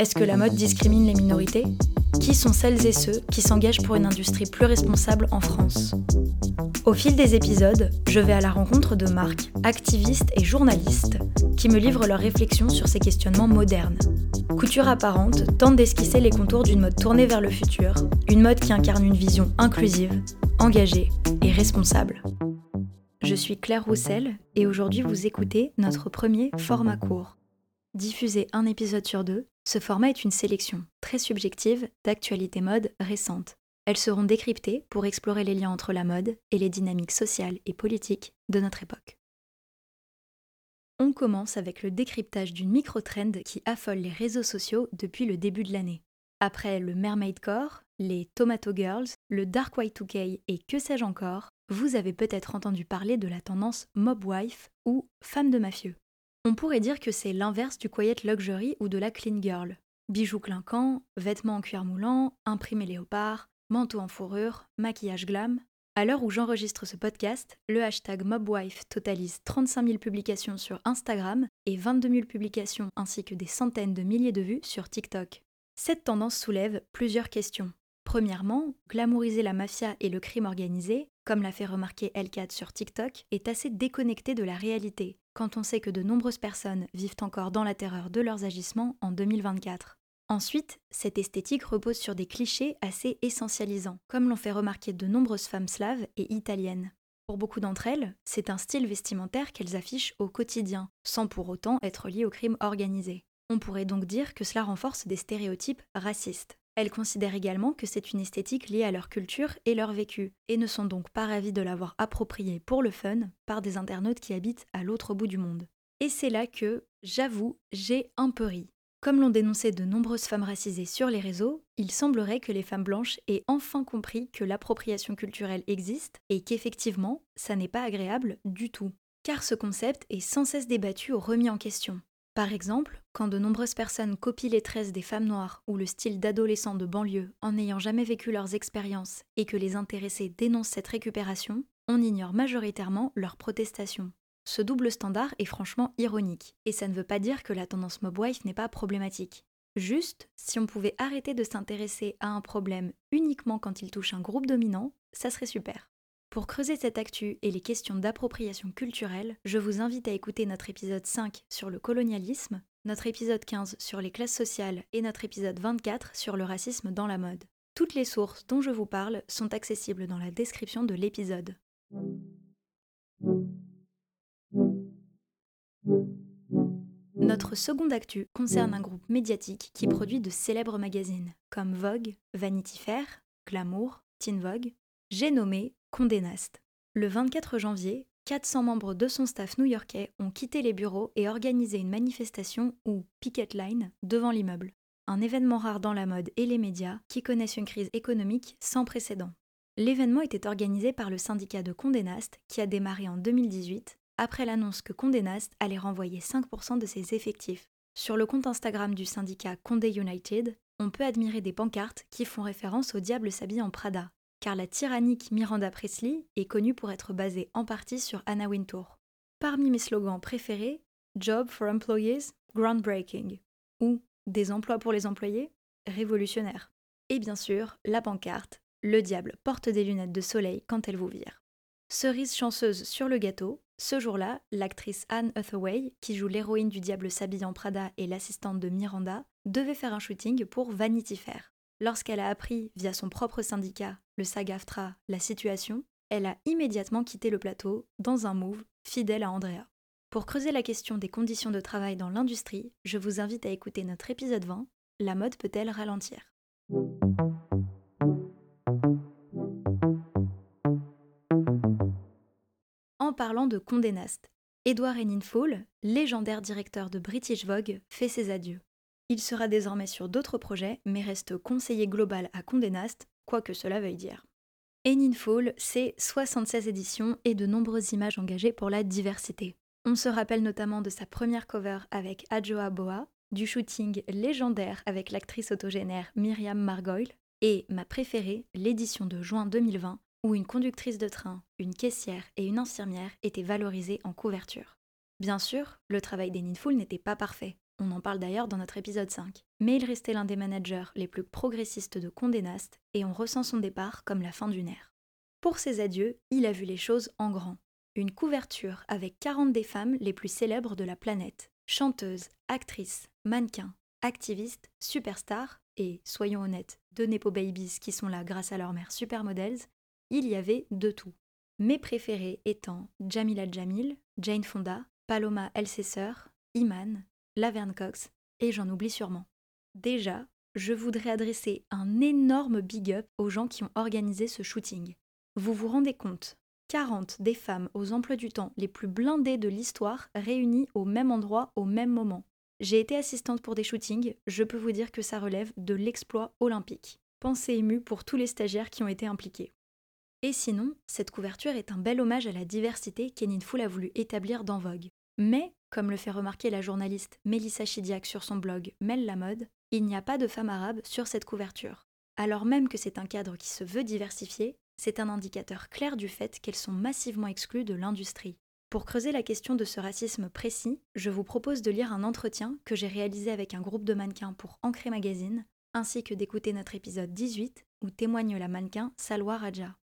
Est-ce que la mode discrimine les minorités? Qui sont celles et ceux qui s'engagent pour une industrie plus responsable en France? Au fil des épisodes, je vais à la rencontre de marques, activistes et journalistes qui me livrent leurs réflexions sur ces questionnements modernes. Couture apparente tente d'esquisser les contours d'une mode tournée vers le futur, une mode qui incarne une vision inclusive, engagée et responsable. Je suis Claire Roussel et aujourd'hui vous écoutez notre premier format court. Diffusé un épisode sur deux, ce format est une sélection très subjective d'actualités mode récentes. Elles seront décryptées pour explorer les liens entre la mode et les dynamiques sociales et politiques de notre époque. On commence avec le décryptage d'une micro-trend qui affole les réseaux sociaux depuis le début de l'année. Après le Mermaid Core, les Tomato Girls, le Dark Y2K et que sais-je encore, vous avez peut-être entendu parler de la tendance Mob Wife ou femme de mafieux. On pourrait dire que c'est l'inverse du quiet luxury ou de la clean girl. Bijoux clinquants, vêtements en cuir moulant, imprimés léopard, manteau en fourrure, maquillage glam. À l'heure où j'enregistre ce podcast, le hashtag MobWife totalise 35 000 publications sur Instagram et 22 000 publications ainsi que des centaines de milliers de vues sur TikTok. Cette tendance soulève plusieurs questions. Premièrement, glamouriser la mafia et le crime organisé, comme l'a fait remarquer Elkat sur TikTok, est assez déconnecté de la réalité, quand on sait que de nombreuses personnes vivent encore dans la terreur de leurs agissements en 2024. Ensuite, cette esthétique repose sur des clichés assez essentialisants, comme l'ont fait remarquer de nombreuses femmes slaves et italiennes. Pour beaucoup d'entre elles, c'est un style vestimentaire qu'elles affichent au quotidien, sans pour autant être lié au crime organisé. On pourrait donc dire que cela renforce des stéréotypes racistes. Elles considèrent également que c'est une esthétique liée à leur culture et leur vécu, et ne sont donc pas ravies de l'avoir appropriée pour le fun par des internautes qui habitent à l'autre bout du monde. Et c'est là que, j'avoue, j'ai un peu ri. Comme l'ont dénoncé de nombreuses femmes racisées sur les réseaux, il semblerait que les femmes blanches aient enfin compris que l'appropriation culturelle existe et qu'effectivement, ça n'est pas agréable du tout. Car ce concept est sans cesse débattu ou remis en question. Par exemple, quand de nombreuses personnes copient les tresses des femmes noires ou le style d'adolescents de banlieue en n'ayant jamais vécu leurs expériences et que les intéressés dénoncent cette récupération, on ignore majoritairement leurs protestations. Ce double standard est franchement ironique, et ça ne veut pas dire que la tendance mobwife n'est pas problématique. Juste, si on pouvait arrêter de s'intéresser à un problème uniquement quand il touche un groupe dominant, ça serait super. Pour creuser cette actu et les questions d'appropriation culturelle, je vous invite à écouter notre épisode 5 sur le colonialisme, notre épisode 15 sur les classes sociales et notre épisode 24 sur le racisme dans la mode. Toutes les sources dont je vous parle sont accessibles dans la description de l'épisode. Notre seconde actu concerne un groupe médiatique qui produit de célèbres magazines comme Vogue, Vanity Fair, Glamour, Teen Vogue. J'ai nommé Condé Nast. Le 24 janvier, 400 membres de son staff new-yorkais ont quitté les bureaux et organisé une manifestation ou picket line devant l'immeuble. Un événement rare dans la mode et les médias qui connaissent une crise économique sans précédent. L'événement était organisé par le syndicat de Condé Nast qui a démarré en 2018 après l'annonce que Condé Nast allait renvoyer 5% de ses effectifs. Sur le compte Instagram du syndicat Condé United, on peut admirer des pancartes qui font référence au diable s'habille en Prada, car la tyrannique Miranda Presley est connue pour être basée en partie sur Anna Wintour. Parmi mes slogans préférés, Job for Employees, Groundbreaking, ou Des emplois pour les employés, révolutionnaire. Et bien sûr, la pancarte, Le diable porte des lunettes de soleil quand elle vous vire. Cerise chanceuse sur le gâteau, ce jour-là, l'actrice Anne Hathaway, qui joue l'héroïne du Diable s'habille en Prada et l'assistante de Miranda, devait faire un shooting pour Vanity Fair. Lorsqu'elle a appris, via son propre syndicat, le SAG-AFTRA, la situation, elle a immédiatement quitté le plateau dans un move fidèle à Andrea. Pour creuser la question des conditions de travail dans l'industrie, je vous invite à écouter notre épisode 20 La mode peut-elle ralentir? En parlant de Condé Nast, Edward Fall, légendaire directeur de British Vogue, fait ses adieux. Il sera désormais sur d'autres projets, mais reste conseiller global à Condé Nast, quoi que cela veuille dire. Eninful, c'est 76 éditions et de nombreuses images engagées pour la diversité. On se rappelle notamment de sa première cover avec Adjoa Boa, du shooting légendaire avec l'actrice autogénaire Myriam Margoyle, et ma préférée, l'édition de juin 2020, où une conductrice de train, une caissière et une infirmière étaient valorisées en couverture. Bien sûr, le travail des Ninful n'était pas parfait. On en parle d'ailleurs dans notre épisode 5. Mais il restait l'un des managers les plus progressistes de Condé Nast et on ressent son départ comme la fin d'une ère. Pour ses adieux, il a vu les choses en grand. Une couverture avec 40 des femmes les plus célèbres de la planète. Chanteuses, actrices, mannequins, activistes, superstars et, soyons honnêtes, deux Nepo Babies qui sont là grâce à leur mère Supermodels, il y avait de tout. Mes préférés étant Jamila Jamil, Jane Fonda, Paloma Elsesser, Iman, Laverne Cox, et j'en oublie sûrement. Déjà, je voudrais adresser un énorme big up aux gens qui ont organisé ce shooting. Vous vous rendez compte 40 des femmes aux emplois du temps les plus blindées de l'histoire réunies au même endroit au même moment. J'ai été assistante pour des shootings, je peux vous dire que ça relève de l'exploit olympique. Pensée émue pour tous les stagiaires qui ont été impliqués. Et sinon, cette couverture est un bel hommage à la diversité qu'Enin Foul a voulu établir dans Vogue. Mais, comme le fait remarquer la journaliste Mélissa Chidiac sur son blog Mel la mode, il n'y a pas de femme arabe sur cette couverture. Alors même que c'est un cadre qui se veut diversifié, c'est un indicateur clair du fait qu'elles sont massivement exclues de l'industrie. Pour creuser la question de ce racisme précis, je vous propose de lire un entretien que j'ai réalisé avec un groupe de mannequins pour Ancré Magazine, ainsi que d'écouter notre épisode 18 où témoigne la mannequin Salwa Raja.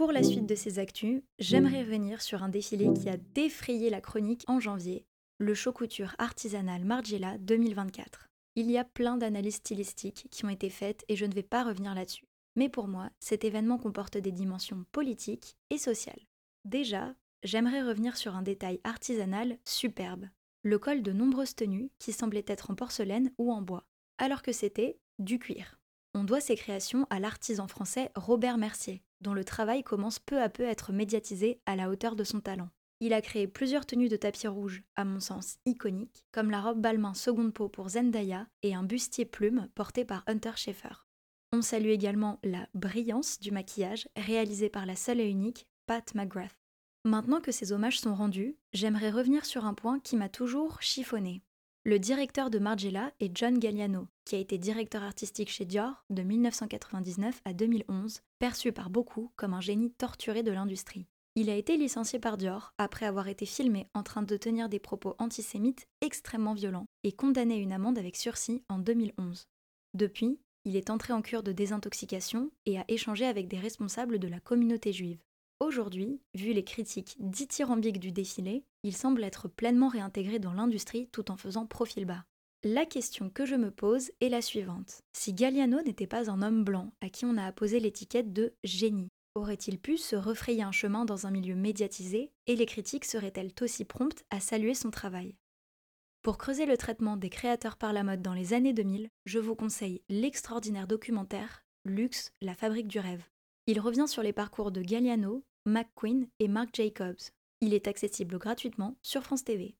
Pour la suite de ces actus, j'aimerais revenir sur un défilé qui a défrayé la chronique en janvier, le show couture artisanal Margiela 2024. Il y a plein d'analyses stylistiques qui ont été faites et je ne vais pas revenir là-dessus. Mais pour moi, cet événement comporte des dimensions politiques et sociales. Déjà, j'aimerais revenir sur un détail artisanal superbe, le col de nombreuses tenues qui semblaient être en porcelaine ou en bois, alors que c'était du cuir. On doit ces créations à l'artisan français Robert Mercier, dont le travail commence peu à peu à être médiatisé à la hauteur de son talent. Il a créé plusieurs tenues de tapis rouge, à mon sens iconiques, comme la robe Balmain seconde peau pour Zendaya et un bustier plume porté par Hunter Schaeffer. On salue également la brillance du maquillage réalisé par la seule et unique Pat McGrath. Maintenant que ces hommages sont rendus, j'aimerais revenir sur un point qui m'a toujours chiffonné. Le directeur de Margiela est John Galliano, qui a été directeur artistique chez Dior de 1999 à 2011, perçu par beaucoup comme un génie torturé de l'industrie. Il a été licencié par Dior après avoir été filmé en train de tenir des propos antisémites extrêmement violents et condamné à une amende avec sursis en 2011. Depuis, il est entré en cure de désintoxication et a échangé avec des responsables de la communauté juive. Aujourd'hui, vu les critiques dithyrambiques du défilé, il semble être pleinement réintégré dans l'industrie tout en faisant profil bas. La question que je me pose est la suivante. Si Galliano n'était pas un homme blanc à qui on a apposé l'étiquette de génie, aurait-il pu se refrayer un chemin dans un milieu médiatisé et les critiques seraient-elles aussi promptes à saluer son travail? Pour creuser le traitement des créateurs par la mode dans les années 2000, je vous conseille l'extraordinaire documentaire Luxe, la fabrique du rêve. Il revient sur les parcours de Galliano, McQueen et Marc Jacobs. Il est accessible gratuitement sur France TV.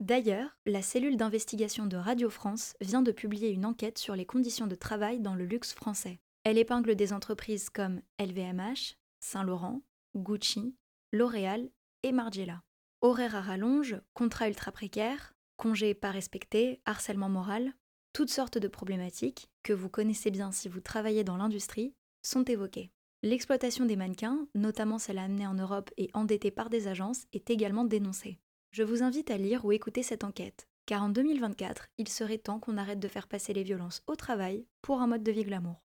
D'ailleurs, la cellule d'investigation de Radio France vient de publier une enquête sur les conditions de travail dans le luxe français. Elle épingle des entreprises comme LVMH, Saint-Laurent, Gucci, L'Oréal et Margiela. Horaires à rallonge, contrats ultra précaires, congés pas respectés, harcèlement moral, toutes sortes de problématiques, que vous connaissez bien si vous travaillez dans l'industrie, sont évoquées. L'exploitation des mannequins, notamment celle amenée en Europe et endettée par des agences, est également dénoncée. Je vous invite à lire ou écouter cette enquête, car en 2024, il serait temps qu'on arrête de faire passer les violences au travail pour un mode de vie glamour.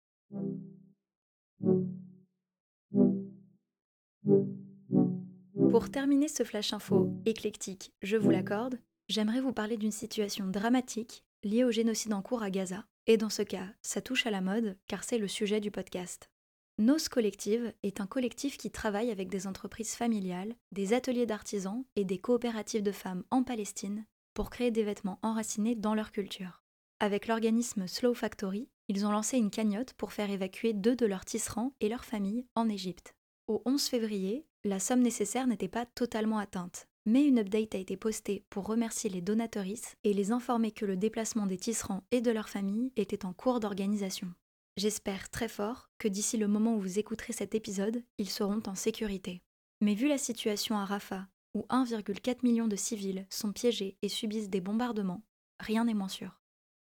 Pour terminer ce flash info éclectique, je vous l'accorde, j'aimerais vous parler d'une situation dramatique liée au génocide en cours à Gaza. Et dans ce cas, ça touche à la mode, car c'est le sujet du podcast. Nos Collective est un collectif qui travaille avec des entreprises familiales, des ateliers d'artisans et des coopératives de femmes en Palestine pour créer des vêtements enracinés dans leur culture. Avec l'organisme Slow Factory, ils ont lancé une cagnotte pour faire évacuer deux de leurs tisserands et leurs familles en Égypte. Au 11 février, la somme nécessaire n'était pas totalement atteinte, mais une update a été postée pour remercier les donatrices et les informer que le déplacement des tisserands et de leurs familles était en cours d'organisation. J'espère très fort que d'ici le moment où vous écouterez cet épisode, ils seront en sécurité. Mais vu la situation à Rafah, où 1,4 million de civils sont piégés et subissent des bombardements, rien n'est moins sûr.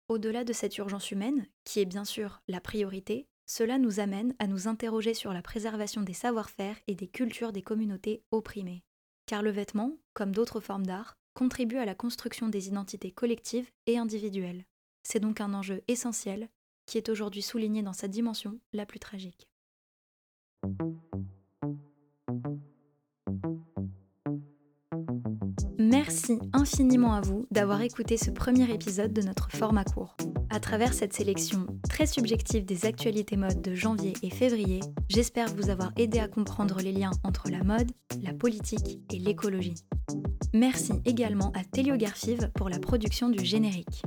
Au-delà de cette urgence humaine, qui est bien sûr la priorité, cela nous amène à nous interroger sur la préservation des savoir-faire et des cultures des communautés opprimées. Car le vêtement, comme d'autres formes d'art, contribue à la construction des identités collectives et individuelles. C'est donc un enjeu essentiel qui est aujourd'hui souligné dans sa dimension la plus tragique. Merci infiniment à vous d'avoir écouté ce premier épisode de notre format court. À travers cette sélection très subjective des actualités mode de janvier et février, j'espère vous avoir aidé à comprendre les liens entre la mode, la politique et l'écologie. Merci également à Telio Garfive pour la production du générique.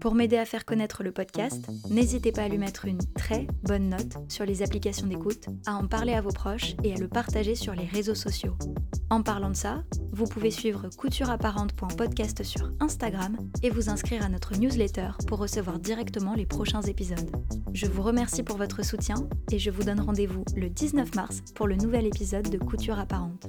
Pour m'aider à faire connaître le podcast, n'hésitez pas à lui mettre une très bonne note sur les applications d'écoute, à en parler à vos proches et à le partager sur les réseaux sociaux. En parlant de ça, vous pouvez suivre coutureapparente.podcast sur Instagram et vous inscrire à notre newsletter pour recevoir directement les prochains épisodes. Je vous remercie pour votre soutien et je vous donne rendez-vous le 19 mars pour le nouvel épisode de Couture apparente.